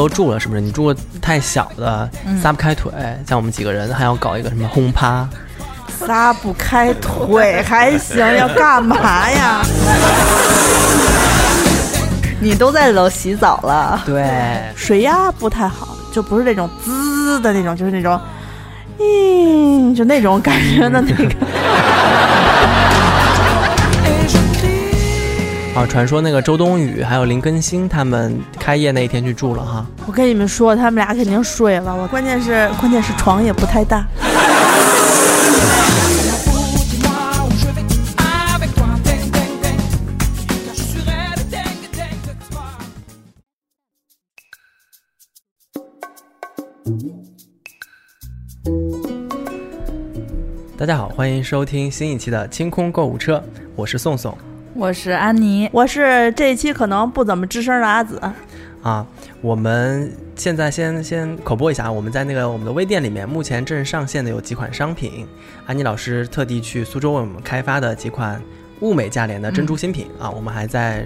都住了，是不是？你住个太小的，撒不开腿，像我们几个人还要搞一个什么轰趴，撒不开腿还行，要干嘛呀？你都在里头洗澡了，对，水压不太好，就不是那种滋的那种，就是那种，嗯，就那种感觉的那个。啊，传说那个周冬雨还有林更新他们开业那一天去住了哈。我跟你们说，他们俩肯定睡了。我关键是关键是床也不太大。大家好，欢迎收听新一期的清空购物车，我是宋宋。我是安妮，我是这一期可能不怎么吱声的阿紫。啊，我们现在先先口播一下，我们在那个我们的微店里面，目前正上线的有几款商品，安妮老师特地去苏州为我们开发的几款物美价廉的珍珠新品啊，我们还在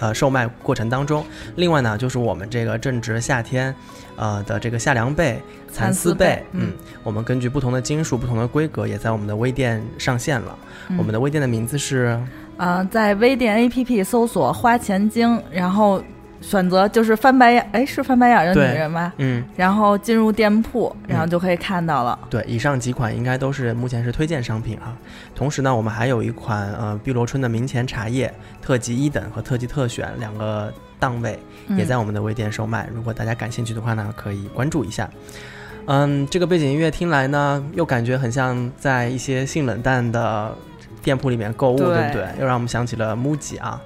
呃售卖过程当中。另外呢，就是我们这个正值夏天，呃的这个夏凉被、蚕丝被，嗯，我们根据不同的金属、不同的规格，也在我们的微店上线了。我们的微店的名字是。呃，在微店 APP 搜索“花钱精”，然后选择就是翻白眼，哎，是翻白眼的女人吧？嗯，然后进入店铺，然后就可以看到了。对，以上几款应该都是目前是推荐商品啊。同时呢，我们还有一款呃碧螺春的明前茶叶特级一等和特级特选两个档位，也在我们的微店售卖。如果大家感兴趣的话呢，可以关注一下。嗯，这个背景音乐听来呢，又感觉很像在一些性冷淡的。店铺里面购物，对不对？又让我们想起了 MUJI 啊。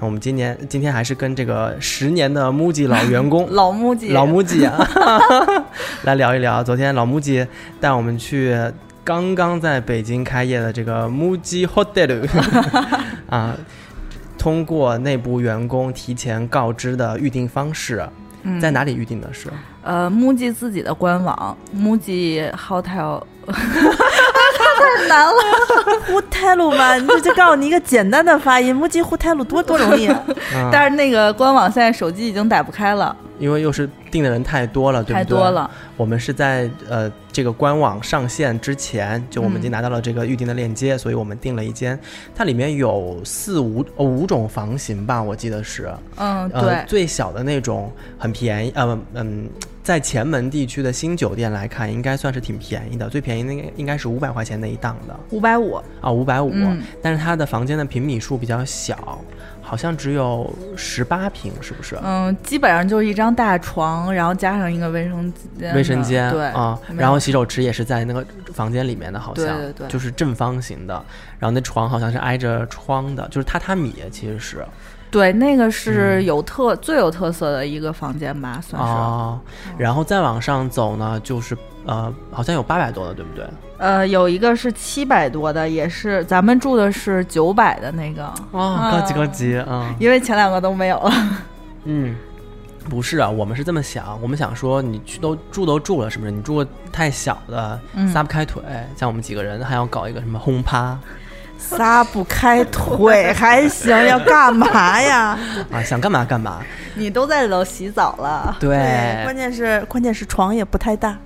我们今年今天还是跟这个十年的 MUJI 老员工 老 MUJI 老 MUJI 啊 来聊一聊。昨天老 MUJI 带我们去刚刚在北京开业的这个 MUJI Hotel 啊，通过内部员工提前告知的预订方式，在哪里预订的是？呃，MUJI 自己的官网 MUJI Hotel。太难了，呼泰鲁嘛，你就告诉你一个简单的发音，木吉呼泰鲁多多容易。但是那个官网现在手机已经打不开了，因为又是订的人太多了，对不对？太多了。我们是在呃这个官网上线之前，就我们已经拿到了这个预订的链接，所以我们订了一间，它里面有四五五种房型吧，我记得是。嗯，对。最小的那种很便宜，呃嗯。在前门地区的新酒店来看，应该算是挺便宜的，最便宜那个应该是五百块钱那一档的，五百五啊，五百五。但是它的房间的平米数比较小，好像只有十八平，是不是？嗯，基本上就是一张大床，然后加上一个卫生间，卫生间对啊，然后洗手池也是在那个房间里面的，好像对对，就是正方形的，然后那床好像是挨着窗的，就是榻榻米，其实是。对，那个是有特最有特色的一个房间吧，算是。哦，然后再往上走呢，就是呃，好像有八百多的，对不对？呃，有一个是七百多的，也是咱们住的是九百的那个。哦，高级高级啊！因为前两个都没有了。嗯，不是啊，我们是这么想，我们想说你去都住都住了，是不是？你住太小的，撒不开腿，像我们几个人还要搞一个什么轰趴。撒不开腿还行，要干嘛呀？啊，想干嘛干嘛。你都在里头洗澡了。对，关键是关键是床也不太大。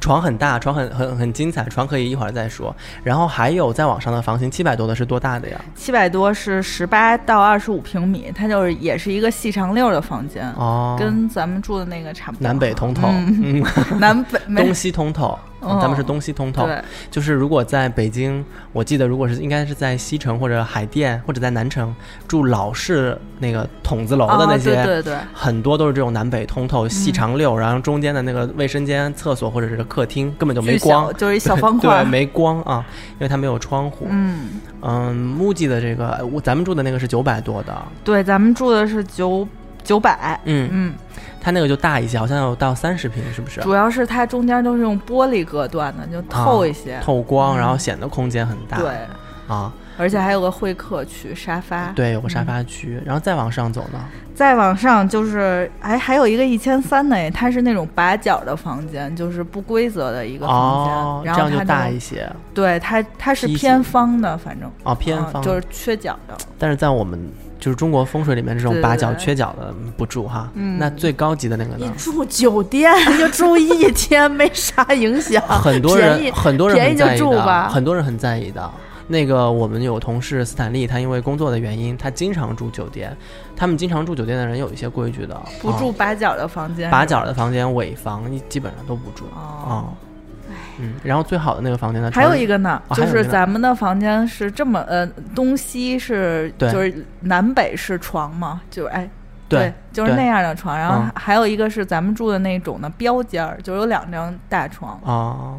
床很大，床很很很精彩，床可以一会儿再说。然后还有在网上的房型，七百多的是多大的呀？七百多是十八到二十五平米，它就是也是一个细长溜的房间哦，跟咱们住的那个差不多。南北通透，嗯，南北东西通透。咱们是东西通透，就是如果在北京，我记得如果是应该是在西城或者海淀或者在南城住老式那个筒子楼的那些，对对对，很多都是这种南北通透、细长溜，然后中间的那个卫生间、厕所或者是客厅根本就没光，就是一小方 块，对，没光啊，因为它没有窗户。嗯。嗯，木吉的这个，咱们住的那个是九百多的，对，咱们住的是九。九百。嗯，嗯，它那个就大一些，好像有到三十平，是不是？主要是它中间都是用玻璃隔断的，就透一些。透光，嗯然后显得空间很大。对，啊，而且还有个会客区、沙发。对，有个沙发区，然后再往上走呢，再往上就是，哎，还有一个一千三的，哎，它是那种八角的房间，就是不规则的一个房间，哦，然后它样就大一些。对它，它是偏方的，反正哦，偏方，嗯就是缺角的。但是在我们就是中国风水里面，这种八角缺角的不住哈。嗯那最高级的那个你呢？住酒店就住一天没啥影响，很多人很多人很在意的，很多人很在意的。那个我们有同事斯坦利，他因为工作的原因，他经常住酒店。他们经常住酒店的人有一些规矩的，不住啊八角的房间，八角的房间、尾房基本上都不住哦啊。嗯，然后最好的那个房间呢，还有一个呢，就是咱们的房间是这么呃，东西是就是南北是床嘛，就是哎。对就是那样的床，然后嗯还有一个是咱们住的那种的标间儿，就有两张大床。哦，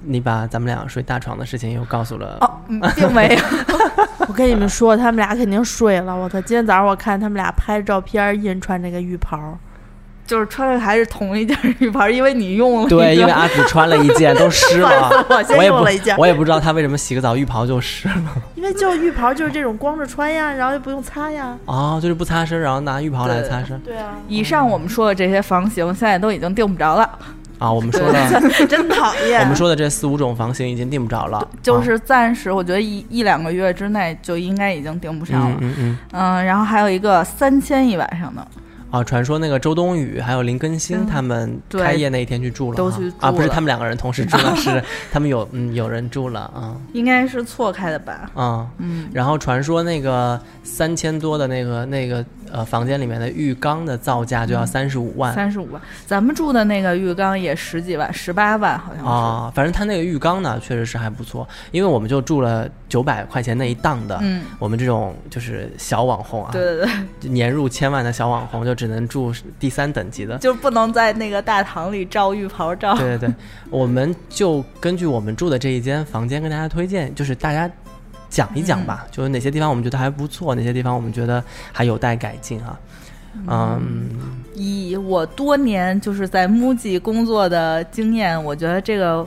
你把咱们俩睡大床的事情又告诉了哦，嗯并没有。我跟你们说，他们俩肯定睡了。我操！今天早上我看他们俩拍照片，印穿这个浴袍，就是穿的还是同一件浴袍，因为你用了对，因为阿紫穿了一件都湿了，我先我也不用了一件我也不知道她为什么洗个澡浴袍就湿了。因为就浴袍就是这种光着穿呀，然后又不用擦呀。哦，就是不擦身，然后拿浴袍来擦身对啊，以上我们说的这些房型，现在都已经订不着了，啊。我们说的，真讨厌。我们说的这四五种房型已经订不着了，啊就是暂时，我觉得一一两个月之内就应该已经订不上了。嗯嗯嗯嗯，然后还有一个三千一晚上的，啊，传说那个周冬雨还有林更新嗯他们开业那一天去住了哈，都去啊，不是他们两个人同时住了，是他们有嗯有人住了啊应该是错开的吧？啊。嗯，然后传说那个三千多的那个那个呃房间里面的浴缸的造价就要三十五万三十五万。咱们住的那个浴缸也十几万，十八万好像是。啊，反正他那个浴缸呢确实是还不错，因为我们就住了九百块钱那一档的，嗯，我们这种就是小网红啊，对对对，年入千万的小网红就只能住第三等级的。就不能在那个大堂里照浴袍照。对对对，我们就根据我们住的这一间房间跟大家推荐，就是大家讲一讲吧，就是哪些地方我们觉得还不错，哪些地方我们觉得还有待改进啊。嗯，以我多年就是在 MUJI 工作的经验，我觉得这个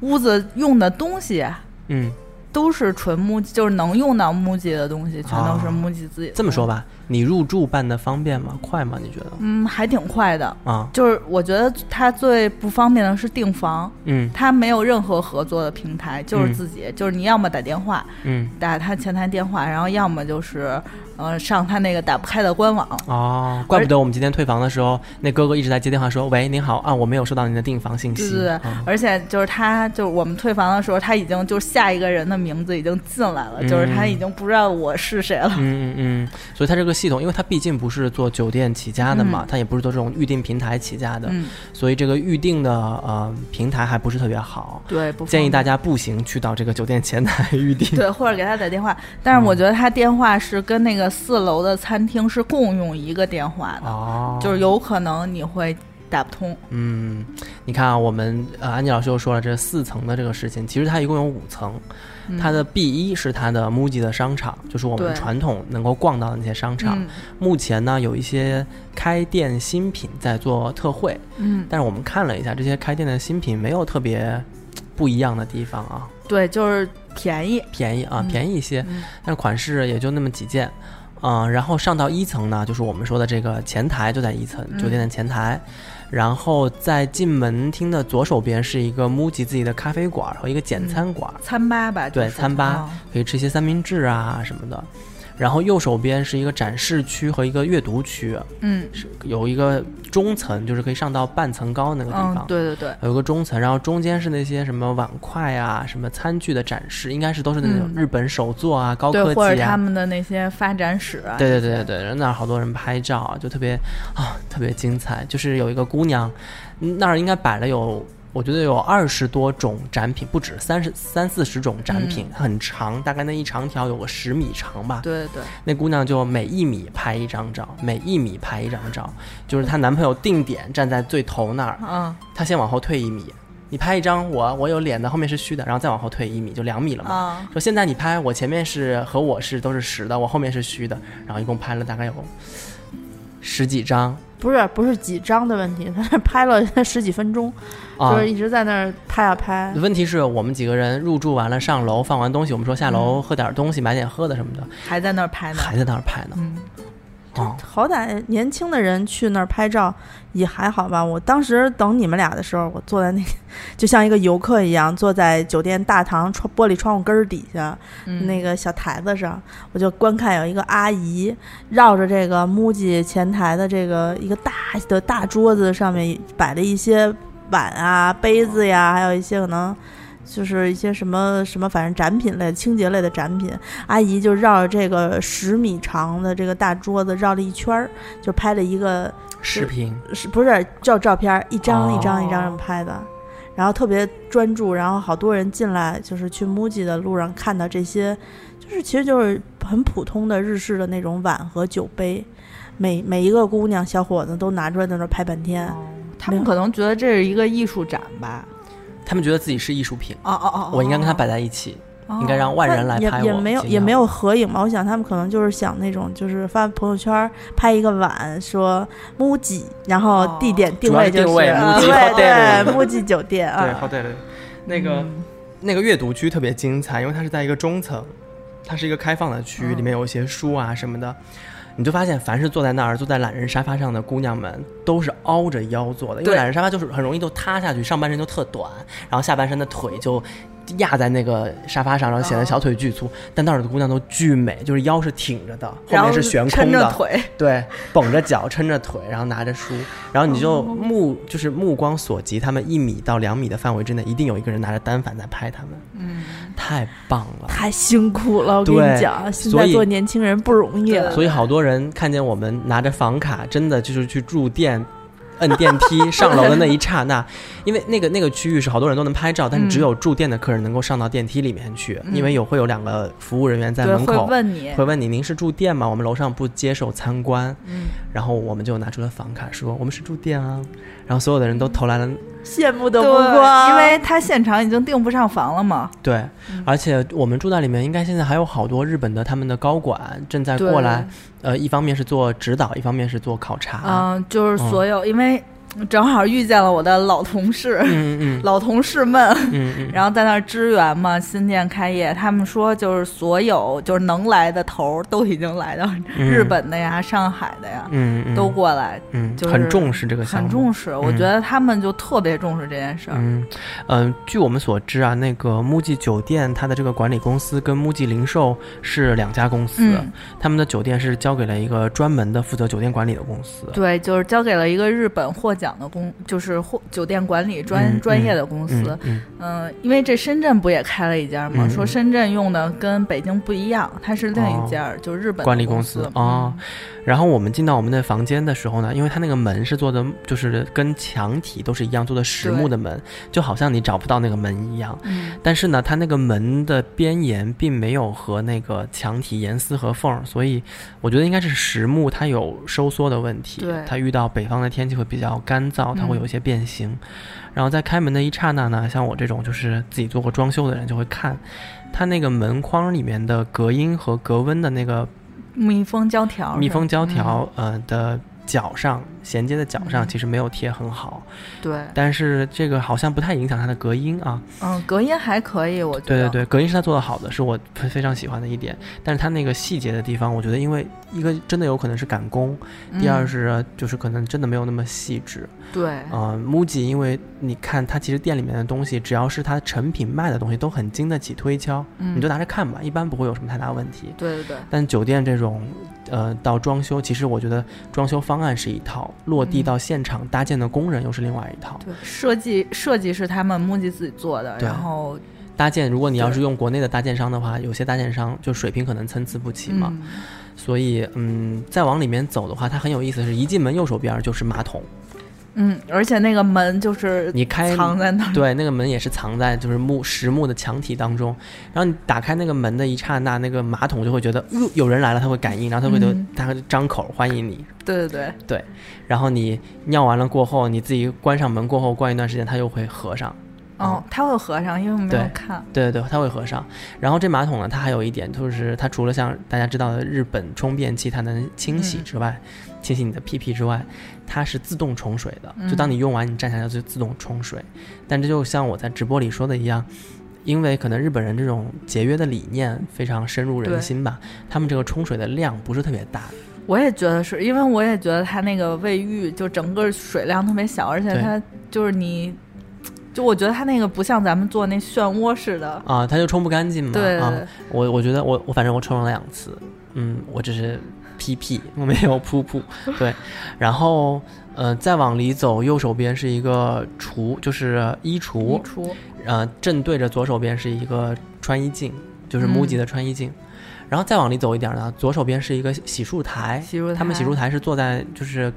屋子用的东西啊嗯，都是纯 MUJI，就是能用到 MUJI 的东西，全都是哦 MUJI 自己的。这么说，吧，你入住办的方便吗？快吗？你觉得？嗯，还挺快的。啊，就是我觉得它最不方便的是订房，嗯它没有任何合作的平台，就是嗯自己，就是你要么打电话嗯，打他前台电话，然后要么就是呃上他那个打不开的官网。哦，怪不得我们今天退房的时候，那哥哥一直在接电话说：“喂，您好啊，我没有收到您的订房信息。”对对对，啊而且就是他，就是我们退房的时候，他已经就是下一个人的名字已经进来了，嗯就是他已经不知道我是谁了。嗯嗯嗯，所以他这个系统，因为它毕竟不是做酒店起家的嘛，它也不是做这种预订平台起家的，嗯，所以这个预订的呃平台还不是特别好。对，不建议大家家步行去到这个酒店前台预订。对，或者给他打电话。但是我觉得他电话是跟那个四楼的餐厅是共用一个电话的，哦，就是有可能你会打不通。嗯，你看啊，我们呃安妮老师又说了这四层的这个事情，其实它一共有五层，嗯它的 B 一是它的 MUJI 的商场，就是我们传统能够逛到的那些商场。嗯目前呢，有一些开店新品在做特惠，嗯，但是我们看了一下，这些开店的新品没有特别不一样的地方啊，对，就是便宜。便宜啊，嗯便宜一些，嗯但是款式也就那么几件。嗯、然后上到一层呢，就是我们说的这个前台就在一层，嗯酒店的前台。然后在进门厅的左手边是一个 MUJI 自己的咖啡馆和一个简餐馆，餐吧吧，对就是餐吧啊可以吃一些三明治啊什么的。然后右手边是一个展示区和一个阅读区，嗯。是有一个中层，就是可以上到半层高那个地嗯方，，对对对，有一个中层，然后中间是那些什么碗筷啊、什么餐具的展示，应该是都是那种嗯。日本手作啊、高对，科或者他。们的那些发展史啊，对对对对对，那儿好多人拍照啊，就特别啊特别精彩。就是有一个姑娘，嗯那儿应该摆了有，我觉得有二十多种展品，不止三十三四十种展品，很长，大概那一长条有个十米长吧。对对对，那姑娘就每一米拍一张照，每一米拍一张照，就是她男朋友定点站在最头那儿，嗯她先往后退一米，你拍一张我我有脸的，后面是虚的，然后再往后退一米，就两米了嘛。啊，说现在你拍我前面是和我是都是实的，我后面是虚的，然后一共拍了大概有十几张不是不是几张的问题，他那拍了 十几分钟，啊就。是一直在那儿拍啊拍。问题是我们几个人入住完了，上楼放完东西，我们说下楼喝点东西，买点喝的什么的，还在那儿拍呢。还在那儿拍呢。嗯，啊，好歹年轻的人去那儿拍照也还好吧。我当时等你们俩的时候，我坐在那个，就像一个游客一样，坐在酒店大堂窗玻璃窗户根儿底下、嗯那个小台子上，我就观看有一个阿姨绕着这个 MUJI 前台的这个一个大的大桌子上面摆了一些碗啊、杯子呀，还有一些可能。就是一些什么什么，反正展品类、清洁类的展品，阿姨就绕着这个十米长的这个大桌子绕了一圈儿，就拍了一个视频是不是照照片儿，一张哦一张一张这么拍的，然后特别专注，然后好多人进来，就是去 MUJI 的路上看到这些，就是其实就是很普通的日式的那种碗和酒杯，每每一个姑娘小伙子都拿出来在那儿拍半天。哦他们可能觉得这是一个艺术展吧？他们觉得自己是艺术品，哦哦哦，我应该跟他摆在一起，应该让外人来拍我。也也没有也没有合影嘛？我想他们可能就是想那种，就是发朋友圈拍一个碗，说 MUJI，然后地点定位就是对对 MUJI 酒店对，啊，好对对，那个、嗯那个阅读区特别精彩，因为它是在一个中层，它是一个开放的区，域里面有一些书啊什么的。你就发现，凡是坐在那儿坐在懒人沙发上的姑娘们，都是凹着腰坐的，因为懒人沙发就是很容易就塌下去，上半身就特短，然后下半身的腿就压在那个沙发上，然后显得小腿巨粗。但那儿的姑娘都巨美，就是腰是挺着的，后面是悬空的，腿，对，绷着脚，撑着腿，然后拿着书，然后你就目就是目光所及，他们一米到两米的范围之内，一定有一个人拿着单反在拍他们，嗯，太棒了。太辛苦了，我跟你讲，现在做年轻人不容易了。所以好多人看见我们拿着房卡，真的就是去住店。摁电梯上楼的那一刹那，因为那个那个区域是好多人都能拍照，但是嗯只有住店的客人能够上到电梯里面去，嗯。因为有会有两个服务人员在门口问你，会问你您是住店吗？我们楼上不接受参观，嗯，然后我们就拿出了房卡说我们是住店啊，然后所有的人都投来了羡慕的对目光，因为他现场已经订不上房了嘛，对，嗯。而且我们住在里面，应该现在还有好多日本的他们的高管正在过来，呃，一方面是做指导，一方面是做考察。嗯，就是所有，因为正好遇见了我的老同事，嗯嗯 老同事们，嗯嗯，然后在那儿支援嘛，新店开业，他们说就是所有就是能来的头儿都已经来到嗯日本的呀、上海的呀，嗯嗯都过来，嗯，就是很重视这个项目，很重视。我嗯觉得他们就特别重视这件事儿。嗯嗯、据我们所知啊，那个 MUJI 酒店它的这个管理公司跟 MUJI 零售是两家公司，嗯，他们的酒店是交给了一个专门的负责酒店管理的公司。对，就是交给了一个日本获奖的公，就是或酒店管理专、嗯专业的公司。嗯因为这深圳不也开了一家吗？嗯说深圳用的跟北京不一样，它是另一家，就是日本管理公公司哦然后我们进到我们的房间的时候呢，因为它那个门是做的，就是跟墙体都是一样做的实木的门，就好像你找不到那个门一样。嗯但是呢，它那个门的边沿并没有和那个墙体严丝合缝，所以我觉得应该是实木它有收缩的问题。对它遇到北方的天气会比较干燥，它会有一些变形。然后在开门的一刹那呢，像我这种就是自己做过装修的人就会看，它那个门框里面的隔音和隔温的那个密封胶条，密封胶条，嗯呃的角上衔接的脚上嗯其实没有贴很好，对，但是这个好像不太影响它的隔音啊。嗯，隔音还可以，我觉得。对对对，隔音是它做的好的，是我非非常喜欢的一点。但是它那个细节的地方，我觉得因为一个真的有可能是赶工，第二嗯是就是可能真的没有那么细致。对，呃，MUJI 因为你看它其实店里面的东西，只要是它成品卖的东西，都很经得起推敲，嗯你就拿着看吧，一般不会有什么太大问题。对对对，但酒店这种，呃，到装修，其实我觉得装修方案是一套，落地嗯到现场搭建的工人又是另外一套。对，设计设计是他们 MUJI 自己做的，然后搭建，如果你要是用国内的搭建商的话，有些搭建商就水平可能参差不齐嘛。嗯所以，嗯，再往里面走的话，它很有意思，是一进门右手边就是马桶，嗯，而且那个门就是你开藏在那儿，对，那个门也是藏在就是木实木的墙体当中，然后你打开那个门的一刹那，那个马桶就会觉得，哟，有人来了，它会感应，然后它会就嗯。它会张口欢迎你，对对。对对，然后你尿完了过后，你自己关上门过后，关一段时间它又会合上，哦，它会合上，因为我没有看。对对对，它会合上。然后这马桶呢，它还有一点就是，它除了像大家知道的日本充电器它能清洗嗯。之外，清洗你的屁屁之外，它是自动冲水的。就嗯当你用完，你站起来就自动冲水。但这就像我在直播里说的一样。因为可能日本人这种节约的理念非常深入人心吧，他们这个冲水的量不是特别大，我也觉得是因为我也觉得它那个卫浴就整个水量特别小，而且它就是你，就我觉得它那个不像咱们做那漩涡似的。啊，它就冲不干净嘛。对，我我觉得我我反正我冲了两次，嗯，我只是屁屁，我没有噗噗。对，然后呃再往里走，右手边是一个橱，就是衣衣橱，橱，呃正对着左手边是一个穿衣镜，就是嗯。MUJI 的穿衣镜。然后再往里走一点呢，左手边是一个洗漱台，洗漱台。他们洗漱台是坐在就是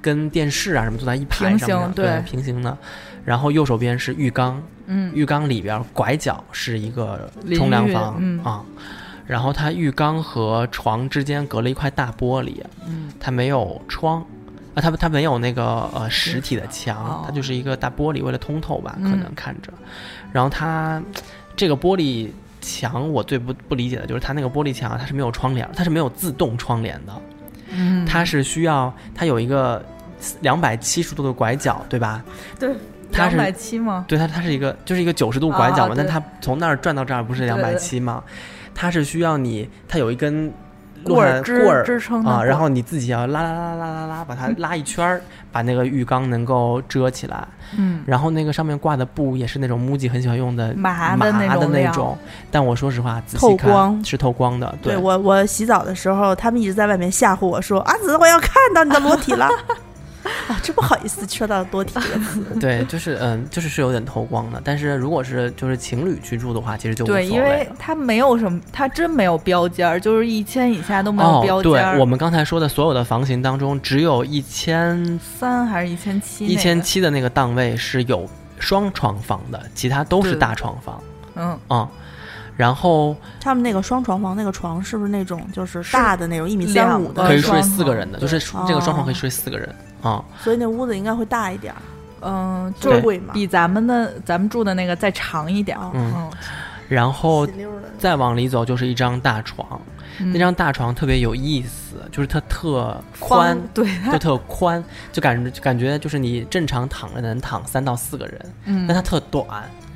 跟电视啊什么坐在一排上面对平行的。然后右手边是浴缸，嗯，浴缸里边拐角是一个冲凉房、嗯。啊，然后它浴缸和床之间隔了一块大玻璃，嗯，它没有窗。啊，它它没有那个呃实体的墙哦，它就是一个大玻璃，为了通透吧，可嗯能看着。然后它这个玻璃墙，我最不不理解的就是它那个玻璃墙，它是没有窗帘，它是没有自动窗帘的，嗯，它是需要它有一个两百七十度的拐角，对吧？对它是两百七吗？对，它它是一个就是一个九十度拐角嘛，啊但它从那儿转到这儿不是两百七吗？它是需要你，它有一根棍儿支棍儿支撑啊，然后你自己要拉拉拉拉拉拉，把它拉一圈儿，把那个浴缸能够遮起来。嗯，然后那个上面挂的布也是那种 MUJI 很喜欢用的麻的麻的那种料那种，但我说实话，仔细透看光是透光的，对我，我洗澡的时候，他们一直在外面吓唬我说：“阿紫，我要看到你的裸体了。” 啊，真不好意思说到多体这个词。对，就是嗯，就是是有点透光的。但是如果是就是情侣居住的话，其实就对，因为了它没有什么，它真没有标间儿，就是一千以下都没有标哦，对间儿。我们刚才说的所有的房型当中，只有一千三还是一千七？一千，七的那个档位是有双床房的，其他都是大床房嗯，啊、然后他们那个双床房那个床是不是那种就是是大的那种一米三五的可以睡四个人的，就是这个双床可以哦睡四个人啊。所以那屋子应该会大一点儿，嗯，就就是是贵嘛。比咱们的咱们住的那个再长一点儿。嗯。嗯，然后再往里走就是一张大床，嗯。那张大床特别有意思，就是它特宽方，对。它就特宽，就感觉就感觉就是你正常躺着能躺三到四个人，嗯。但它特短，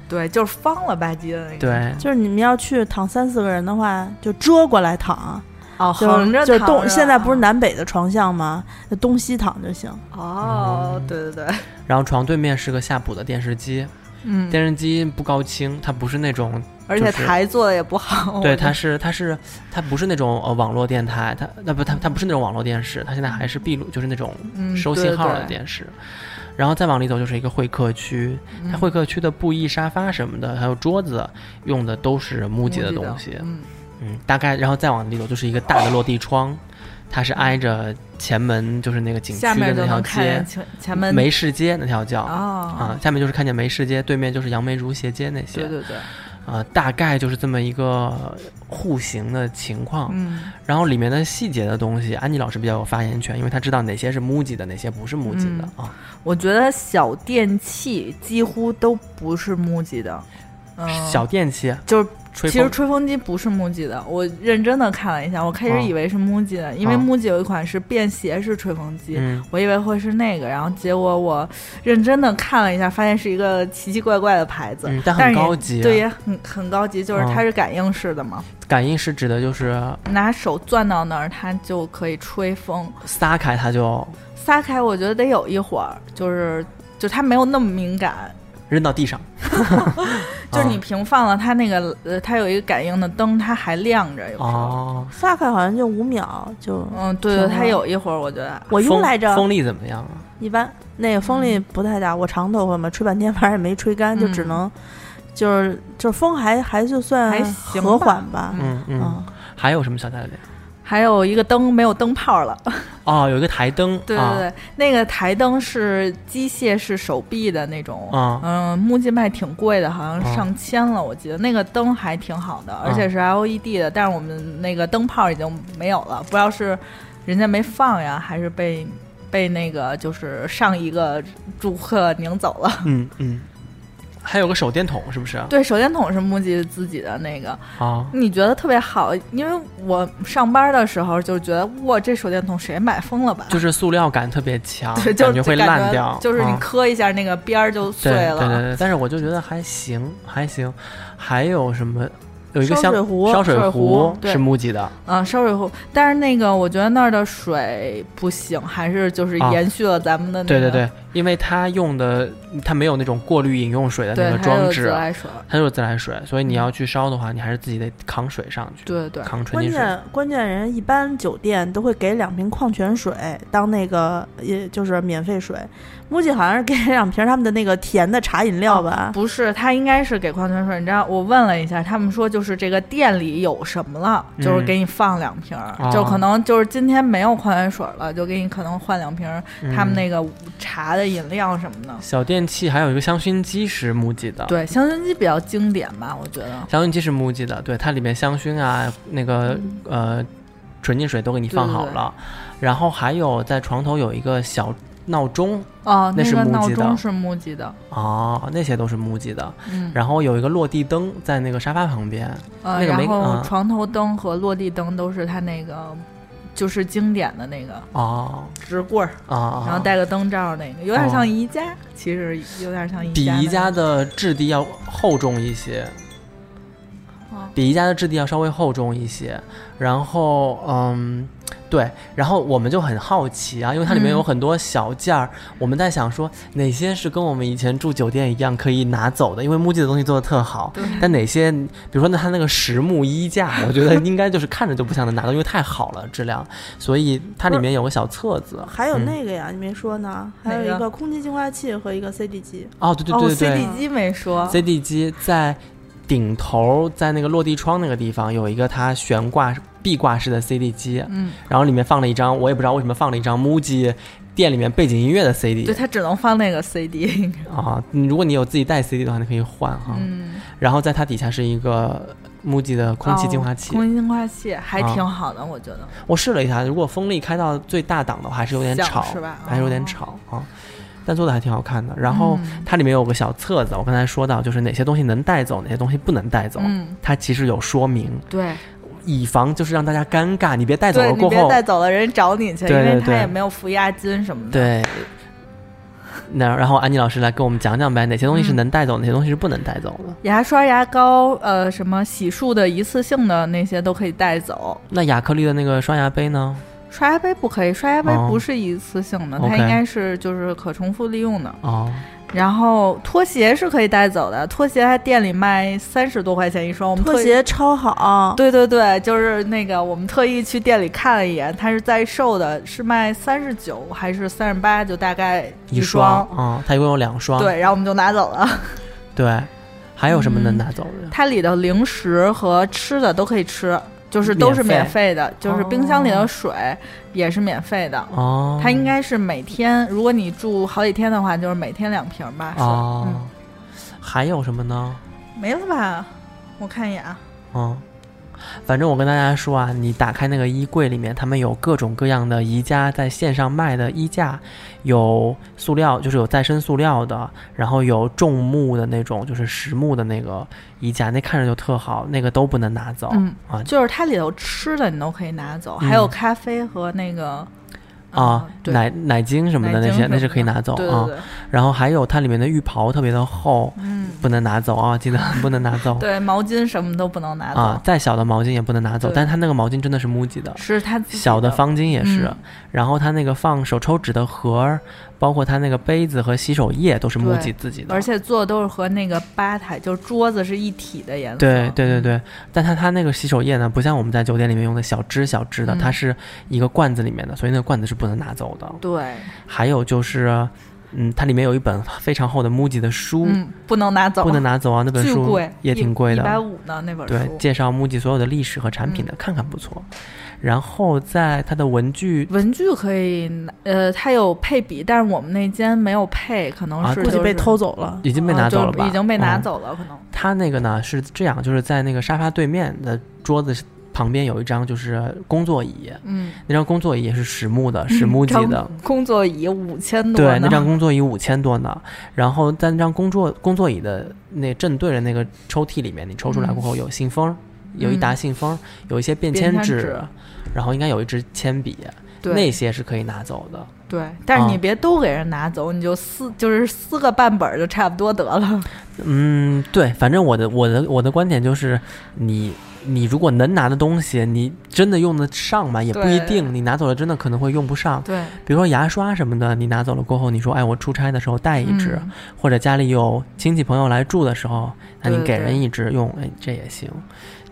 对，就是方了吧唧的那个。对，就是你们要去躺三四个人的话，就遮过来躺，哦，横着就东躺现在不是啊南北的床向吗？就东西躺就行。哦，对对对，然后床对面是个夏普的电视机，嗯，电视机不高清，它不是那种而且台做的也不好。对，它是它是它不是那种呃网络电台，它那不它它不是那种网络电视，它现在还是闭路，就是那种嗯收信号的电视。然后再往里走就是一个会客区，嗯它会客区的布艺沙发什么的，还有桌子用的都是 MUJI 的东西。嗯嗯，大概然后再往里走就是一个大的落地窗，它是挨着前门，就是那个景区的那条街前前门。梅市街那条叫。哦。啊，下面就是看见梅市街，对面就是杨梅竹斜街那些，对对对，啊，大概就是这么一个户型的情况。嗯。然后里面的细节的东西，安妮老师比较有发言权，因为她知道哪些是 MUJI 的，哪些不是 MUJI 的、啊。我觉得小电器几乎都不是 MUJI 的，嗯，小电器。就是吹，其实吹风机不是 MUJI 的，我认真的看了一下，我开始哦以为是 MUJI 的，因为哦 MUJI 有一款是便携式吹风机，嗯，我以为会是那个，然后结果我认真的看了一下，发现是一个奇奇怪怪的牌子，嗯但很高级啊。对，也很很高级，就是嗯。它是感应式的嘛，感应是指的就是拿手攥到那儿，它就可以吹风。撒开它就撒开，我觉得得有一会儿，就是就它没有那么敏感，扔到地上，就是你平放了，它那个呃，它有一个感应的灯，它还亮着，有时候。哦，撒开好像就五秒就，嗯，对对，它有一会儿，我觉得我用风来着风力怎么样啊？一般。那个风力不太大，我长头发嘛，吹半天反正也没吹干，就只嗯能就是就是风还还就算还行和缓吧。嗯嗯，嗯，还有什么小彩点？还有一个灯没有灯泡了。哦，有一个台灯，对对对，那个台灯是机械式手臂的那种。啊，嗯，木镜卖挺贵的，好像啊上千了，我记得那个灯还挺好的，而且是 LED 的，但是我们那个灯泡已经没有了，不知道是人家没放呀，还是被被那个就是上一个住客拧走了。嗯嗯，还有个手电筒，是不是？对，手电筒是木吉自己的那个，啊，你觉得特别好，因为我上班的时候就觉得哇，这手电筒谁买疯了吧？就是塑料感特别强，对，就感觉会烂掉，就是你啊磕一下那个边儿就碎对了。对对对，但是我就觉得还行，还行。还有什么？有一个烧香水壶烧水壶对是木吉的，嗯，烧水壶，但是那个我觉得那儿的水不行，还是就是啊延续了咱们的那个、对对对，因为它用的它没有那种过滤饮用水的那，个装置，自来水，它就是自来水，所以你要去烧的话，你还是自己得扛水上去，对对关扛纯净水。键关键人一般酒店都会给两瓶矿泉水当那个也就是免费水，估计好像是给两瓶他们的那个甜的茶饮料吧。不是，他应该是给矿泉水。你知道，我问了一下，他们说就是这个店里有什么了，就是给你放两瓶就可能就是今天没有矿泉水了，就给你可能换两瓶儿他们嗯那个茶的饮料什么的。小电器还有一个香薰机是木吉的，，对，香薰机比较经典吧，我觉得。香薰机是木吉的，对，它里面香薰啊，那个呃纯净水都给你放好对对了，然后还有在床头有一个小闹钟哦，那是个木吉的。闹钟是木吉的，哦，那些都是木吉的，嗯，然后有一个落地灯在那个沙发旁边，呃，那个没然后啊床头灯和落地灯都是它那个就是经典的那个哦。直棍儿，啊，然后带个灯罩那个，有点哦像宜家，其实有点像宜家比宜家的质地要厚重一些，哦。比宜家的质地要稍微厚重一些。然后，嗯，对，然后我们就很好奇啊，因为它里面有嗯很多小件儿，我们在想说哪些是跟我们以前住酒店一样可以拿走的，因为木吉的东西做的特好。对但哪些，比如说那它那个实木衣架，我觉得应该就是看着就不像能拿到，因为太好了质量，所以它里面有个小册子。还有嗯那个呀，你没说呢，还有一个空气净化器和一个 CD 机。哦，对对哦对对对。，CD 机没说，CD 机在顶头，在那个落地窗那个地方有一个它悬挂壁挂式的 CD 机，嗯，然后里面放了一张，我也不知道为什么放了一张 MUJI 店里面背景音乐的 CD 对，它只能放那个 CD，啊。如果你有自己带 CD 的话，你可以换哈。嗯，然后在它底下是一个 MUJI 的空气净化器，哦空气净化器还啊挺好的，我觉得。我试了一下，如果风力开到最大档的话，还是有点吵，是吧还是有点哦吵啊。但做的还挺好看的。然后嗯它里面有个小册子，我刚才说到，就是哪些东西能带走，哪些东西不能带走。嗯，它其实有说明，对，以防就是让大家尴尬，你别带走了过后，别带走了，人找你去，因为他也没有付押金什么的。，对。那然后安妮老师来给我们讲讲呗，哪些东西是嗯能带走，哪些东西是不能带走的？牙刷、牙膏，呃，什么洗漱的一次性的那些都可以带走。那亚克力的那个刷牙杯呢？刷牙杯不可以，刷牙杯哦不是一次性的，它应该是就是可重复利用的。哦，然后拖鞋是可以带走的，拖鞋它店里卖三十多块钱一双，我们。拖鞋超好，对对对，就是那个，我们特意去店里看了一眼，它是在售的，是卖三十九还是三十八，就大概一双。啊、它一共有两双。对，然后我们就拿走了。对，还有什么能嗯拿走的？它里的零食和吃的都可以吃，就是都是免免费费的，就是冰箱里的水也是免费的。哦，它应该是每天，如果你住好几天的话，就是每天两瓶吧。是哦、嗯，还有什么呢？没了吧？我看一眼啊。嗯，反正我跟大家说啊，你打开那个衣柜里面，他们有各种各样的宜家在线上卖的衣架，有塑料，就是有再生塑料的，然后有重木的那种，就是实木的那个衣架，那看着就特好，那个都不能拿走、嗯。啊就是它里头吃的你都可以拿走，嗯还有咖啡和那个啊，奶奶精什么的那些，那是可以拿走啊。然后还有它里面的浴袍特别的厚，嗯，不能拿走啊，记得不能拿走。对，毛巾什么都不能拿走，啊，再小的毛巾也不能拿走，但是它那个毛巾真的是 MUJI 的，是它小的方巾也是，嗯。然后它那个放手抽纸的盒儿，包括它那个杯子和洗手液都是对 MUJI 自己的，而且做的都是和那个吧台，就是桌子是一体的颜色。对对对对，但它它那个洗手液呢，不像我们在酒店里面用的小支小支的，嗯它是一个罐子里面的，所以那个罐子是不能拿走的。对，还有就是，嗯，它里面有一本非常厚的 MUJI 的书，嗯，不能拿走，不能拿走啊，那本书，也挺贵一百的。五呢那本对，介绍 MUJI 所有的历史和产品的，看看不错。然后在它的文具文具可以拿，呃，它有配笔，但是我们那间没有配，可能啊是就是估计被偷走了。已经被拿走了吧？已经被拿嗯走了，可能。它那个呢是这样，就是在那个沙发对面的桌子旁边有一张就是工作椅，嗯，那张工作椅也是实木的，实木级的。工作椅五千多对，那张工作椅五千多呢。然后在那张工作工作椅的那正对着那个抽屉里面，你抽出来过后有信封，有一沓信封，有一些便签纸，然后应该有一支铅笔，那些是可以拿走的。对，但是你啊别都给人拿走，你就撕就是撕个半本儿就差不多得了。嗯，对，反正我的我的我的观点就是，你你如果能拿的东西，你真的用得上吗？也不一定，你拿走了真的可能会用不上。对，比如说牙刷什么的，你拿走了过后，你说哎，我出差的时候带一支，嗯或者家里有亲戚朋友来住的时候，那你给人一支用，哎，这也行。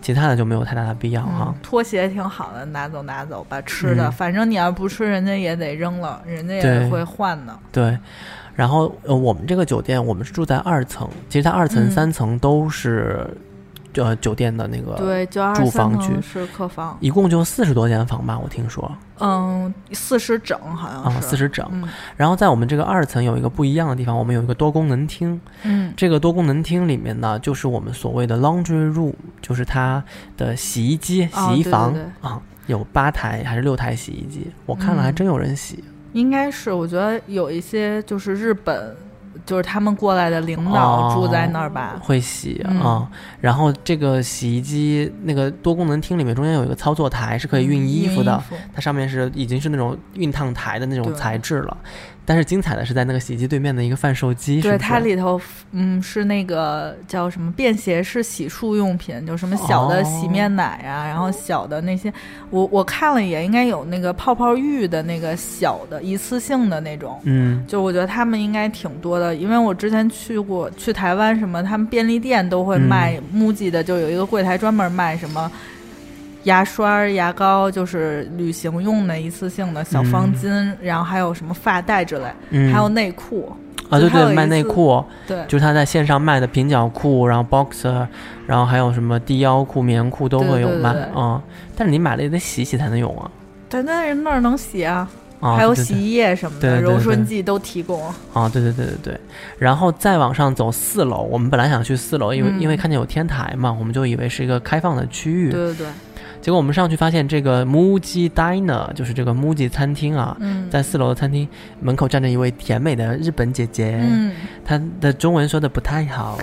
其他的就没有太大的必要哈嗯。拖鞋挺好的，拿走拿走吧。吃的，嗯反正你要不吃，人家也得扔了，人家也会换的。对，然后呃，我们这个酒店我们是住在二层，其实它二层、嗯三层都是呃酒店的那个，对，住房区层是客房，一共就四十多间房吧，我听说嗯，四十整好像啊，是四十整。嗯然后在我们这个二层有一个不一样的地方，我们有一个多功能厅。嗯这个多功能厅里面呢，就是我们所谓的 laundry room，就是它的洗衣机、哦洗衣房啊，有八台还是六台洗衣机，我看了还嗯真有人洗。应该是，我觉得有一些就是日本，就是他们过来的领导住在那儿吧。会洗啊、嗯然后这个洗衣机那个多功能厅里面中间有一个操作台，是可以熨衣服的，嗯服它上面是已经是那种熨烫台的那种材质了。但是精彩的是在那个洗衣机对面的一个贩售机，对，它里头，嗯，是那个叫什么便携式洗漱用品，就什么小的洗面奶啊，然后小的那些，我我看了一眼应该有那个泡泡浴的那个小的一次性的那种。嗯。就我觉得他们应该挺多的，因为我之前去过去台湾什么，他们便利店都会嗯。卖 MUJI 的，就有一个柜台专门卖什么牙刷、牙膏，就是旅行用的一次性的小方巾，然后还有什么发带之类，嗯，还有内裤。啊，对对，卖内裤，对，就是他在线上卖的平角裤，然后 boxer，然后还有什么低腰裤、棉裤都会有卖对对对对嗯。但是你买了也得洗洗才能用啊。对，那人那儿能洗啊，啊，还有洗衣液什么的，柔顺剂都提供。啊，对对对对对，然后再往上走四楼，我们本来想去四楼，因为、嗯因为看见有天台嘛，我们就以为是一个开放的区域。对对对，结果我们上去发现，这个 MUJI Diner 就是这个 MUJI 餐厅啊，嗯，在四楼的餐厅门口站着一位甜美的日本姐姐，嗯，她的中文说的不太好。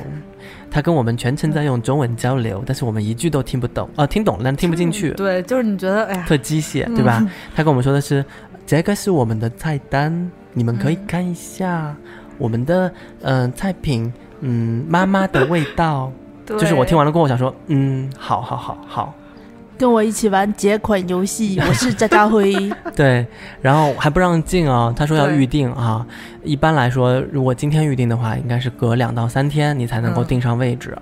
她跟我们全程在用中文交流，但是我们一句都听不懂，呃，听懂了，但听不进去，对，就是你觉得，哎呀，特机械，对吧？嗯他跟我们说的是，这个是我们的菜单，你们可以嗯看一下我们的嗯、呃菜品，嗯妈妈的味道。就是我听完了过后，我想说，嗯，好好好好，跟我一起玩结款游戏，我是渣渣辉。对，然后还不让进啊，他说要预定啊。一般来说，如果今天预定的话，应该是隔两到三天你才能够嗯订上位置。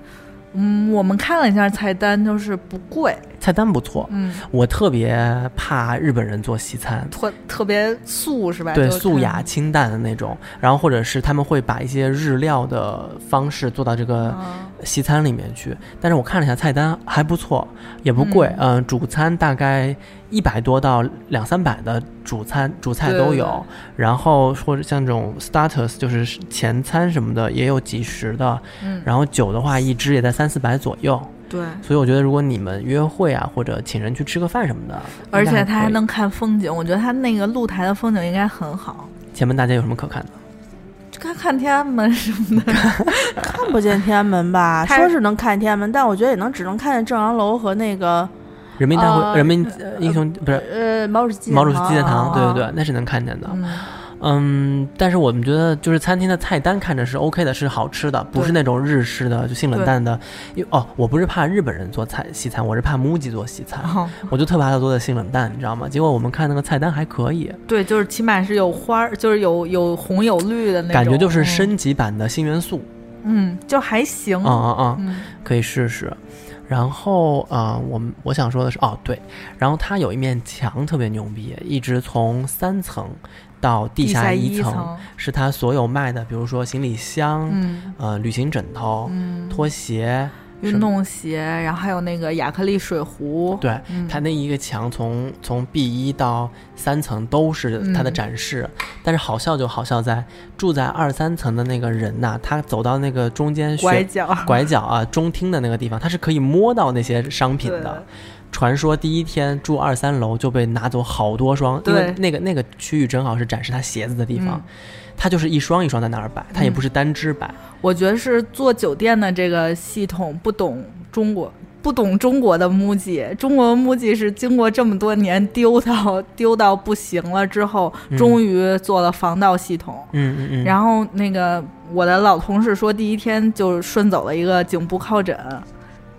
嗯，我们看了一下菜单，就是不贵，菜单不错，嗯，我特别怕日本人做西餐，特特别素是吧？对，素雅清淡的那种，然后或者是他们会把一些日料的方式做到这个嗯西餐里面去。但是我看了一下菜单，还不错，也不贵，嗯、主餐大概一百多到两三百的主餐主菜都有，然后或者像这种 starters 就是前餐什么的也有几十的，嗯，然后酒的话一支也在三四百左右。对，所以我觉得，如果你们约会啊，或者请人去吃个饭什么的，而且它还能看风景，我觉得它那个露台的风景应该很好。前面大街有什么可看的？就看看天安门什么的，看不见天安门吧？说是能看天安门，但我觉得也能只能看见正阳楼和那个人民大会、呃人民呃英雄不是呃毛主席纪念毛主席纪念堂，对对啊对，那是能看见的。嗯，嗯，但是我们觉得就是餐厅的菜单看着是 OK 的，是好吃的，不是那种日式的就性冷淡的。因为哦，我不是怕日本人做菜西餐，我是怕 MUJI 做西餐，哦我就特怕他做的性冷淡，你知道吗？结果我们看那个菜单还可以，对，就是起码是有花儿，就是有有红有绿的那种，感觉就是嗯升级版的新元素。嗯，就还行，啊啊啊！嗯可以试试。然后啊、呃我们我想说的是，哦对，然后它有一面墙特别牛逼，一直从三层到地地下一层，是他所有卖的，比如说行李箱、嗯。呃旅行枕头、嗯，拖鞋，运动鞋，然后还有那个亚克力水壶，对，嗯。它那一个墙从从 B 一到三层都是它的嗯展示，但是好笑就好笑在住在二三层的那个人呐、他走到那个中间拐选角，拐角啊中厅的那个地方，他是可以摸到那些商品的。对。传说第一天住二三楼就被拿走好多双，因为那个那个区域正好是展示他鞋子的地方嗯，他就是一双一双在那儿摆，他也不是单只摆。我觉得是做酒店的这个系统不懂中国，不懂中国的 MUJI。中国 MUJI 是经过这么多年丢到 丢到不行了之后，嗯终于做了防盗系统。嗯嗯嗯。然后那个我的老同事说，第一天就顺走了一个颈部靠枕，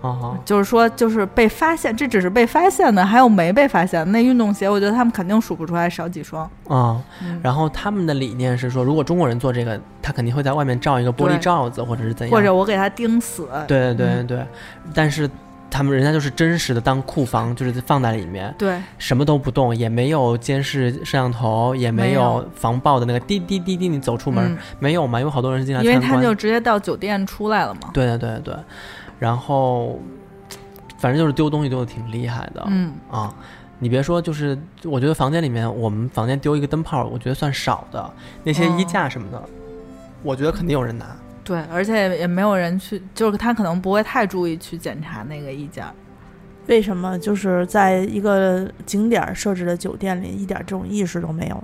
哦，就是说就是被发现，这只是被发现的，还有没被发现的。那运动鞋，我觉得他们肯定数不出来少几双。啊、嗯然后他们的理念是说，如果中国人做这个，他肯定会在外面罩一个玻璃罩子，或者是怎样，或者我给他钉死。对对对但是他们人家就是真实的当库房，就是放在里面，对什么都不动，也没有监视摄像头，也没没有有防爆的那个滴滴滴滴，你走出门、嗯没有嘛？因为好多人进来因为他就直接到酒店出来了嘛。对对对对，然后反正就是丢东西丢的挺厉害的，嗯，啊。你别说，就是我觉得房间里面，我们房间丢一个灯泡，我觉得算少的。那些衣哦架什么的，我觉得肯定有人拿。对，而且也也没有人去，就是他可能不会太注意去检查那个衣架。为什么就是在一个景点设置的酒店里，一点这种意识都没有？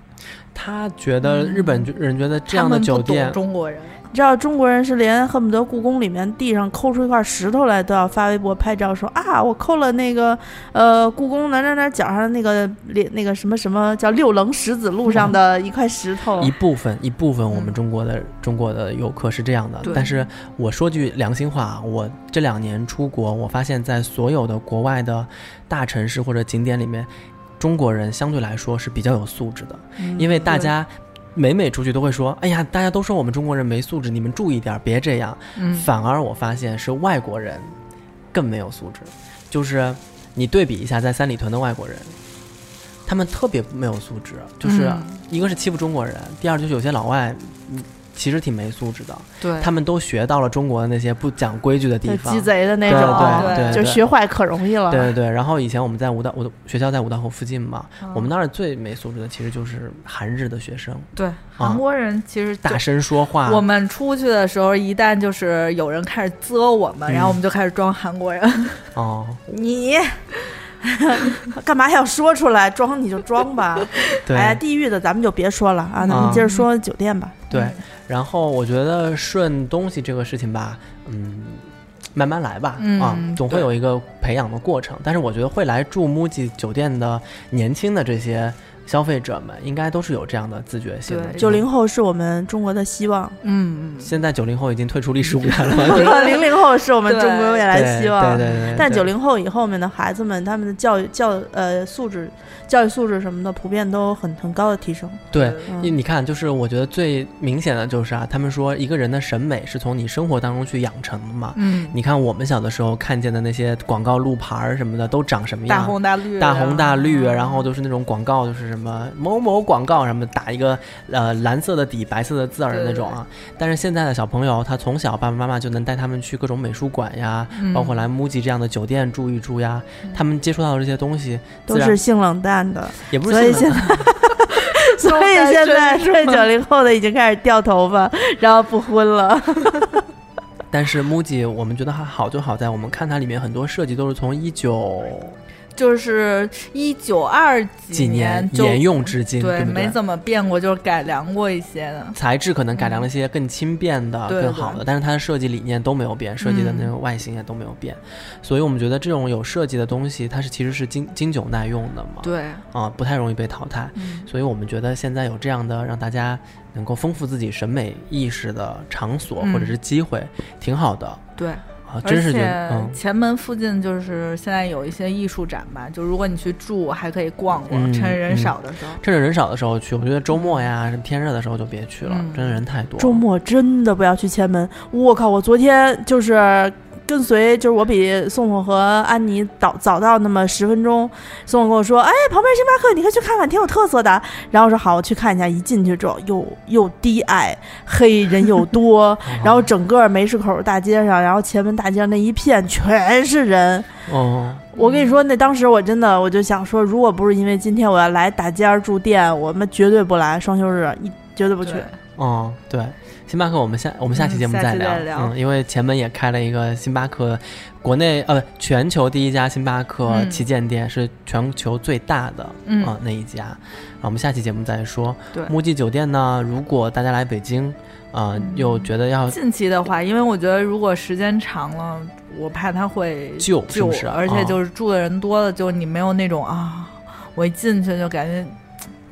他觉得日本嗯人觉得这样的酒店，中国人，你知道中国人是连恨不得故宫里面地上抠出一块石头来都要发微博拍照说啊，我抠了那个呃故宫哪哪哪脚上的那个连那个什么什么叫六棱石子路上的一块石头。一部分一部分我们嗯中国的、中国的游客是这样的，但是我说句良心话，我这两年出国，我发现在所有的国外的大城市或者景点里面，中国人相对来说是比较有素质的，嗯因为大家。每每出去都会说：“哎呀，大家都说我们中国人没素质，你们注意点儿，别这样。”嗯，反而我发现是外国人更没有素质，就是你对比一下，在三里屯的外国人，他们特别没有素质，就是嗯。一个是欺负中国人，第二就是有些老外，嗯，其实挺没素质的，对，他们都学到了中国的那些不讲规矩的地方。就鸡。贼的那种，对对。就学坏可容易了。对对对，然后以前我们在五道，我的学校在五道口附近嘛，嗯。我们那儿最没素质的其实就是韩日的学生，对韩国人其实就大声说话，我们出去的时候，一旦就是有人开始啧我们，嗯。然后我们就开始装韩国人。哦，你 干嘛要说出来？装你就装吧。对，哎呀，地狱的咱们就别说了啊，咱们接着说酒店吧。对，然后我觉得顺东西这个事情吧，嗯，慢慢来吧，嗯啊，总会有一个培养的过程。但是我觉得会来住 MUJI 酒店的年轻的这些消费者们，应该都是有这样的自觉性的。对九零后是我们中国的希望，嗯嗯，现在九零后已经退出历史舞台了嘛，零零后是我们中国未来的希望。对对对对。对但九零后以后面的孩子们，他们的教育教呃素质、教育素质什么的，普遍都很很高的提升。对，嗯你你看，就是我觉得最明显的就是啊，他们说一个人的审美是从你生活当中去养成的嘛。嗯，你看我们小的时候看见的那些广告路牌儿什么的，都长什么样？大红大绿，大红大绿，啊然后就是那种广告，就是什么某某广告什么打一个呃蓝色的底白色的字儿的那种啊。但是现在的小朋友，他从小爸爸妈妈就能带他们去各种美术馆呀，嗯。包括来 MUJI 这样的酒店住一住呀，他们接触到的这些东西，都是性冷淡的，也不是所以现性冷在，所以现在这 九零后的已经开始掉头发，然后不婚了。但是 MUJI 我们觉得还好，就好在我们看它里面很多设计都是从一九就是一九二几年就沿用至今，对？没怎么变过，就是改良过一些的。材质可能改良了一些更轻便的、对更好的，但是它的设计理念都没有变，设计的那嗯个外形也都没有变，所以我们觉得这种有设计的东西，它是其实是经经久耐用的嘛，对，啊，不太容易被淘汰，嗯。所以我们觉得现在有这样的让大家能够丰富自己审美意识的场所嗯。或者是机会，挺好的。对。啊，真是觉得而嗯且前门附近就是现在有一些艺术展吧，就如果你去住，还可以逛逛，嗯趁人嗯少的时候。趁着人少的时候去，我觉得周末呀、什么天热的时候就别去了，嗯真的人太多。周末真的不要去前门，我靠！我昨天就是跟随，就是我比宋宋和安妮早早到那么十分钟。宋宋跟我说：“哎，旁边星巴克，你可以去看看，挺有特色的。”然后我说：“好，我去看一下。”一进去之后，又又低矮、黑，人又多，然后整个梅市口大街上，然后前门大街上那一片全是人。哦，我跟你说，那当时我真的我就想说，如果不是因为今天我要来打尖儿住店，我们绝对不来双休日，一绝对不去。对哦，对，星巴克我们下我们下期节目再聊，嗯，因为前门也开了一个星巴克，国内呃全球第一家星巴克嗯。旗舰店，是全球最大的嗯。啊、那一家，啊，我们下期节目再说。对。木记酒店呢，如果大家来北京，啊、嗯。又觉得要近期的话，因为我觉得如果时间长了，我怕它会旧是不是？而且啊。就是住的人多了，就你没有那种啊，我一进去就感觉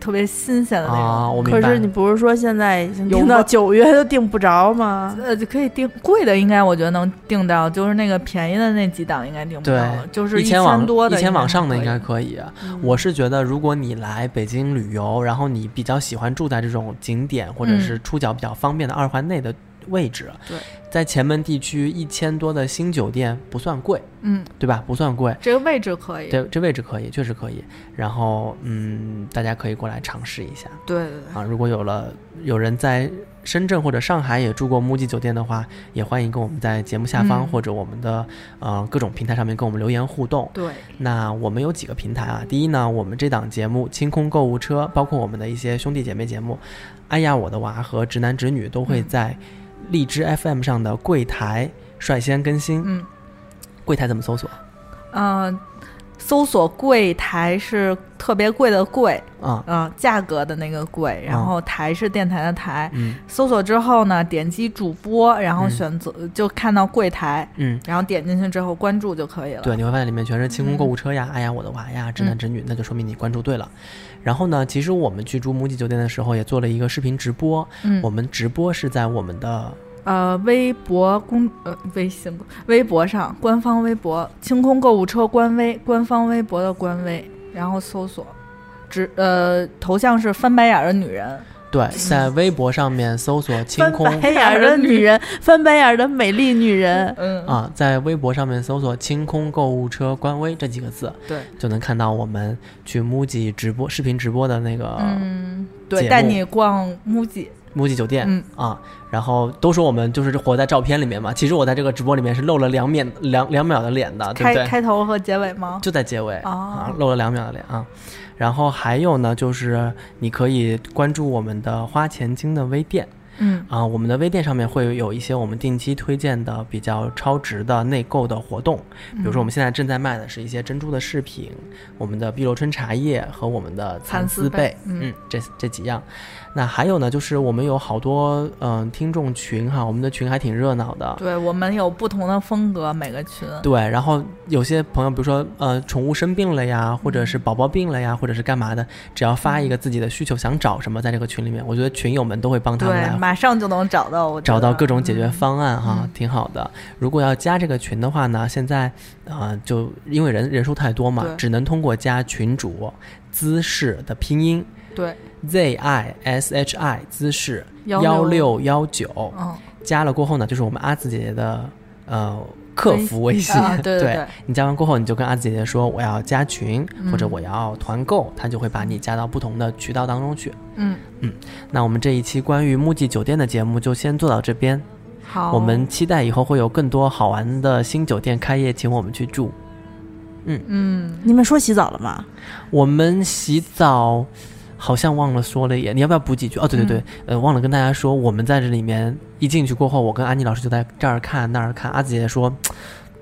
特别新鲜的那种。啊，我。可是你不是说现在已经订到九月都订不着吗？呃，就可以订贵的，应该我觉得能订到，就是那个便宜的那几档应该订不对到，就是一千往多的，一千往上的应应该可以。嗯我是觉得，如果你来北京旅游，然后你比较喜欢住在这种景点或者嗯是出脚比较方便的二环内的位置，对，在前门地区一千多的新酒店不算贵，嗯，对吧？不算贵，这个位置可以，对这位置可以，确实可以。然后，嗯，大家可以过来尝试一下对对对，啊。如果有了有人在深圳或者上海也住过木记酒店的话，也欢迎跟我们在节目下方、嗯或者我们的呃各种平台上面跟我们留言互动。对，那我们有几个平台啊？第一呢，我们这档节目《清空购物车》，包括我们的一些兄弟姐妹节目《哎呀我的娃》和《直男直女》，都会嗯在荔枝 FM 上的柜台率先更新。嗯柜台怎么搜索嗯、搜索柜台是特别贵的贵，啊？嗯、价格的那个贵，然后台是电台的台。嗯搜索之后呢，点击主播，然后嗯选择、就看到柜台，嗯，然后点进去之后关注就可以了。对，你会发现里面全是清空购物车呀，哎呀我的娃呀，直男嗯直女，那就说明你关注对了。然后呢，其实我们去住木记酒店的时候，也做了一个视频直播。嗯，我们直播是在我们的呃，微博公呃微信微博上官方微博“清空购物车”官微官方微博的官微，然后搜索，只呃头像是翻白眼儿的女人，对，在微博上面搜索 “清空翻空白眼儿的女人，翻白眼儿的美丽女人，嗯，啊，在微博上面搜索“清空购物车官微”这几个字，对，就能看到我们去 MUJI 直播视频直播的那个嗯，对，带你逛 MUJI，MUJI 酒店、嗯啊。然后都说我们就是活在照片里面嘛，其实我在这个直播里面是露了两面两两秒的脸的，对不开对？开头和结尾吗？就在结尾、哦啊，露了两秒的脸啊。然后还有呢，就是你可以关注我们的花钱精的微店。嗯啊，我们的微店上面会有一些我们定期推荐的比较超值的内购的活动，比如说我们现在正在卖的是一些珍珠的饰品，我们的碧螺春茶叶和我们的蚕丝被嗯这这几样。那还有呢，就是我们有好多嗯、听众群哈，我们的群还挺热闹的。对我们有不同的风格，每个群，对，然后有些朋友，比如说呃，宠物生病了呀，或者是宝宝病了呀，或者是干嘛的，只要发一个自己的需求，想找什么，在这个群里面，我觉得群友们都会帮他们对，来马上就能找到我找到各种解决嗯。方案哈，嗯。挺好的。如果要加这个群的话呢，现在呃就因为人人数太多嘛，只能通过加群主姿势的拼音对，Z I S H I 姿势幺幺六幺九，嗯，加了过后呢，就是我们阿紫姐姐的呃客服微信，啊，对对对，你加完过后，你就跟阿紫姐姐说我要加群、嗯。或者我要团购，她就会把你加到不同的渠道当中去。嗯。嗯，那我们这一期关于木记酒店的节目就先做到这边。好，我们期待以后会有更多好玩的新酒店开业，请我们去住。嗯。嗯，你们说洗澡了吗？我们洗澡好像忘了说了耶，你要不要补几句？哦，对对对，呃，忘了跟大家说，我们在这里面一进去过后，我跟安妮老师就在这儿看那儿看，阿紫姐姐说。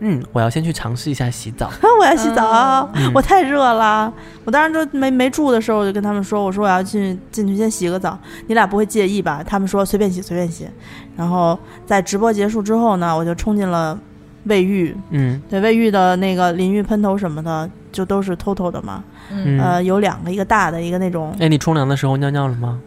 嗯，我要先去尝试一下洗澡。我要洗澡，嗯我太热了。我当时就没没住的时候，我就跟他们说，我说我要进进去先洗个澡，你俩不会介意吧？他们说随便洗随便洗。然后在直播结束之后呢，我就冲进了卫浴，嗯对卫浴的那个淋浴喷头什么的，就都是偷偷的嘛。呃，有两个，一个大的，一个那种。哎，你冲凉的时候尿尿了吗？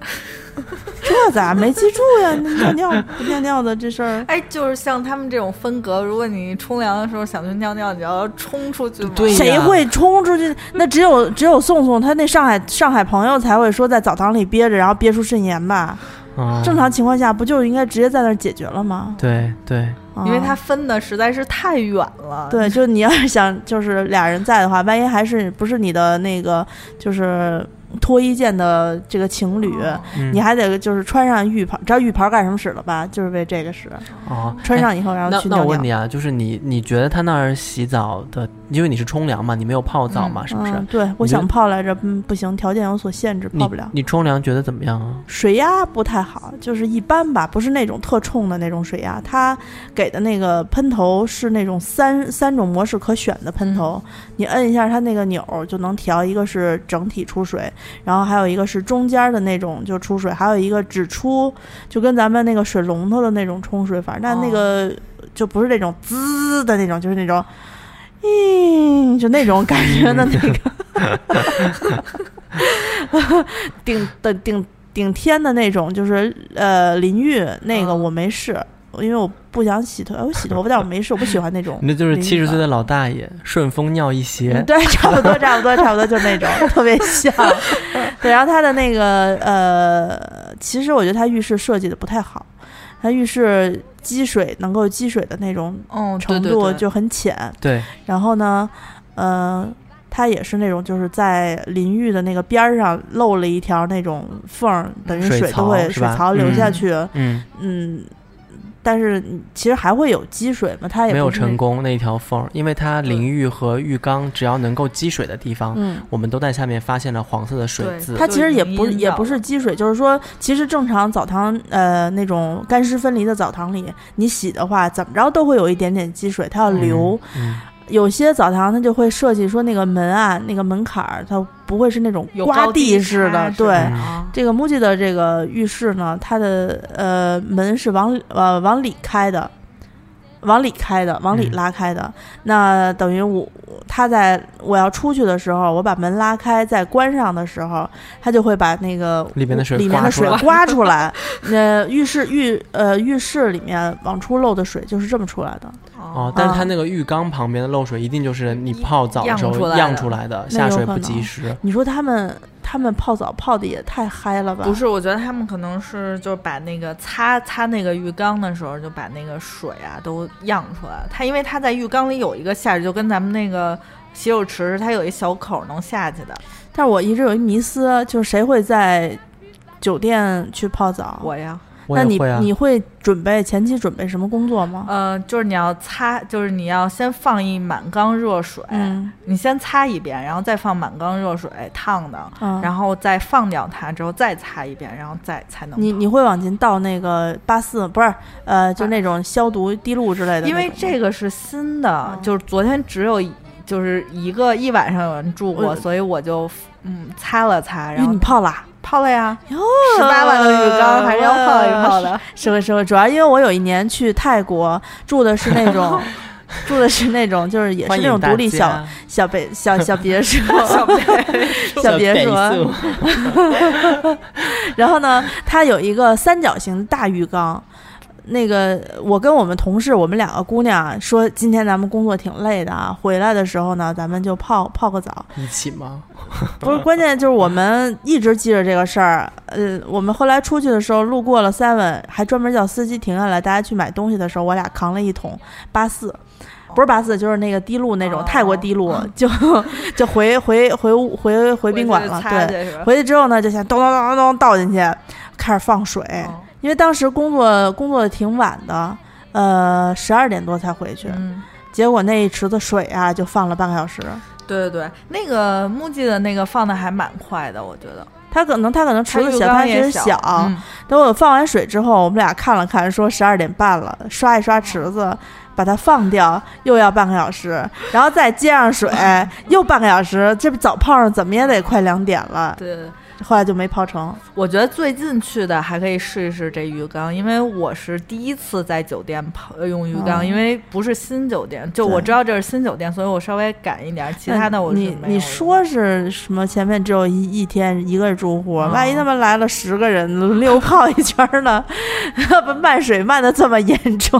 这咋没记住呀？那 尿尿不尿尿的这事儿。哎，就是像他们这种风格，如果你冲凉的时候想去尿尿，你要冲出去吗？对呀谁会冲出去？那只有只有宋宋他那上海上海朋友才会说在澡堂里憋着，然后憋出肾炎吧。啊，正常情况下不就应该直接在那儿解决了吗？对对，啊因为他分的实在是太远了。对，就你要是想 就是俩人在的话，万一还是不是你的那个就是脱衣间的这个情侣，嗯你还得就是穿上浴袍，知道浴袍干什么使了吧？就是为这个使，哦，穿上以后然后那去尿尿。那我问你啊，就是你你觉得他那儿洗澡的，因为你是冲凉嘛，你没有泡澡嘛，是不是？嗯，对，我想泡来着，嗯，不行，条件有所限制，你泡不了。你冲凉觉得怎么样啊？水压不太好，就是一般吧，不是那种特冲的那种水压。它给的那个喷头是那种三三种模式可选的喷头，你摁一下它那个钮儿就能调，一个是整体出水，然后还有一个是中间的那种就出水，还有一个只出就跟咱们那个水龙头的那种冲水法，但那个就不是那种滋的那种，就是那种。嗯，就那种感觉的那个，顶的顶顶天的那种，就是呃淋浴那个嗯我没试，因为我不想洗头，我洗头发，但我没事，我不喜欢那种。那就是七十岁的老大爷，顺风尿一鞋嗯，对，差不多，差不多，差不多，就那种特别像。对，然后他的那个呃，其实我觉得他浴室设计的不太好，他浴室积水能够积水的那种程度就很浅。对，然后呢，呃，它也是那种就是在淋浴的那个边儿上漏了一条那种缝儿，等于水水都会水槽流下嗯去。嗯，嗯，但是其实还会有积水嘛，它也没有成。功那一条缝，因为它淋浴和浴缸只要能够积水的地方，嗯，我们都在下面发现了黄色的水渍。它其实也不是也不是积水，就是说，其实正常澡堂呃那种干湿分离的澡堂里，你洗的话怎么着都会有一点点积水，它要嗯流。嗯，有些澡堂它就会设计说那个门啊，那个门槛儿它不会是那种刮地式的，对。这个 MUJI 的这个浴室呢，它的呃门是往呃往里开的，往里开的，往里嗯拉开的。那等于我他在我要出去的时候，我把门拉开再关上的时候，他就会把那个里面的水里面的刮出来水刮出来。那浴室浴呃浴室里面往出漏的水就是这么出来的。哦，但是它啊那个浴缸旁边的漏水一定就是你泡澡的时候漾漾出来的下水不及时。你说他们他们泡澡泡的也太嗨了吧？不是，我觉得他们可能是就是把那个擦擦那个浴缸的时候，就把那个水啊都漾出来。它因为它在浴缸里有一个下水，就跟咱们那个洗手池，它有一小口能下去的。但是我一直有一迷思，就是谁会在酒店去泡澡？我呀，那你你会准备前期准备什么工作吗？呃，就是你要擦，就是你要先放一满缸热水，嗯。你先擦一遍，然后再放满缸热水烫的，嗯，然后再放掉它之后再擦一遍，然后再才能你你会往进倒那个八四不是呃，就那种消毒滴露之类的吗，因为这个是新的，嗯就是昨天只有就是一个一晚上有人住过，我所以我就嗯擦了擦，然后你泡啦，泡了呀，哟十八万的浴缸 还是 的。是会是会，主要因为我有一年去泰国住的是那种。住的是那种，就是也是那种独立小小别 小小别墅，小别墅。墅然后呢，它有一个三角形大浴缸。那个，我跟我们同事，我们两个姑娘说，今天咱们工作挺累的啊，回来的时候呢，咱们就泡泡个澡。一起吗？不是，关键就是我们一直记着这个事儿。呃，我们后来出去的时候路过了 Seven，还专门叫司机停下来，大家去买东西的时候，我俩扛了一桶八四。不是八四，就是那个滴露那种、哦泰国滴露，就 就回回回屋回回宾馆了。对？回去之后呢，就想咚咚咚咚咚倒进去，开始放水。哦因为当时工作工作的挺晚的，呃，十二点多才回去。嗯，结果那一池子水啊，就放了半个小时。对对对，那个木记的那个放的还蛮快的，我觉得。他可能他可能池子小，他觉得也小，嗯等我放完水之后，我们俩看了看，说十二点半了，刷一刷池子，把它放掉，又要半个小时，然后再接上水，又半个小时，这不早泡上怎么也得快两点了，对。后来就没泡成。我觉得最近去的还可以试一试这浴缸，因为我是第一次在酒店泡呃用浴缸，嗯因为不是新酒店，就我知道这是新酒店，所以我稍微赶一点，其他的我是你你说是什么？前面只有一一天一个住户，哦万一他们来了十个人轮流 泡一圈儿呢？不漫水漫的这么严重？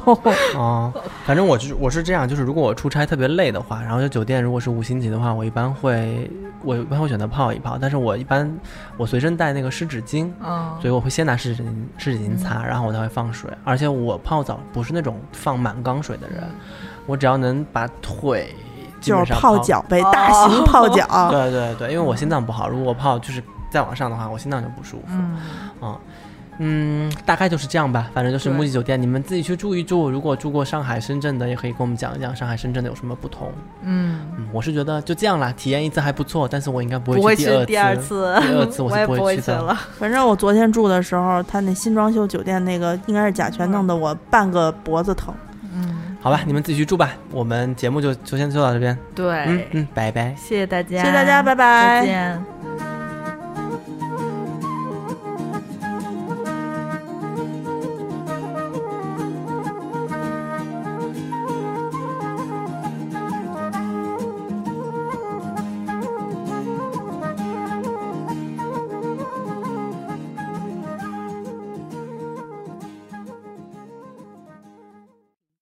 哦，反正我就是我是这样，就是如果我出差特别累的话，然后就酒店如果是五星级的话，我一般会我一般会选择泡一泡，但是我一般我随身带那个湿纸巾，嗯，所以我会先拿湿纸巾湿纸巾擦，然后我才会放水。而且我泡澡不是那种放满缸水的人，我只要能把腿基就是本上泡脚呗，哦大型泡脚。对对对，因为我心脏不好，如果我泡就是再往上的话，我心脏就不舒服。嗯，啊，嗯，大概就是这样吧。反正就是对木吉酒店，你们自己去住一住。如果住过上海、深圳的，也可以跟我们讲一讲上海、深圳的有什么不同。嗯，嗯，我是觉得就这样啦，体验一次还不错，但是我应该不不会去去第二次。次，第二次我是不 会我也不会去的去了。反正我昨天住的时候，他那新装修酒店那个应该是甲醛，弄得我半个脖子疼。嗯，好吧，你们自己去住吧。我们节目就就先做到这边。对，嗯嗯，拜拜。谢谢大家，谢谢大家，拜拜。再见。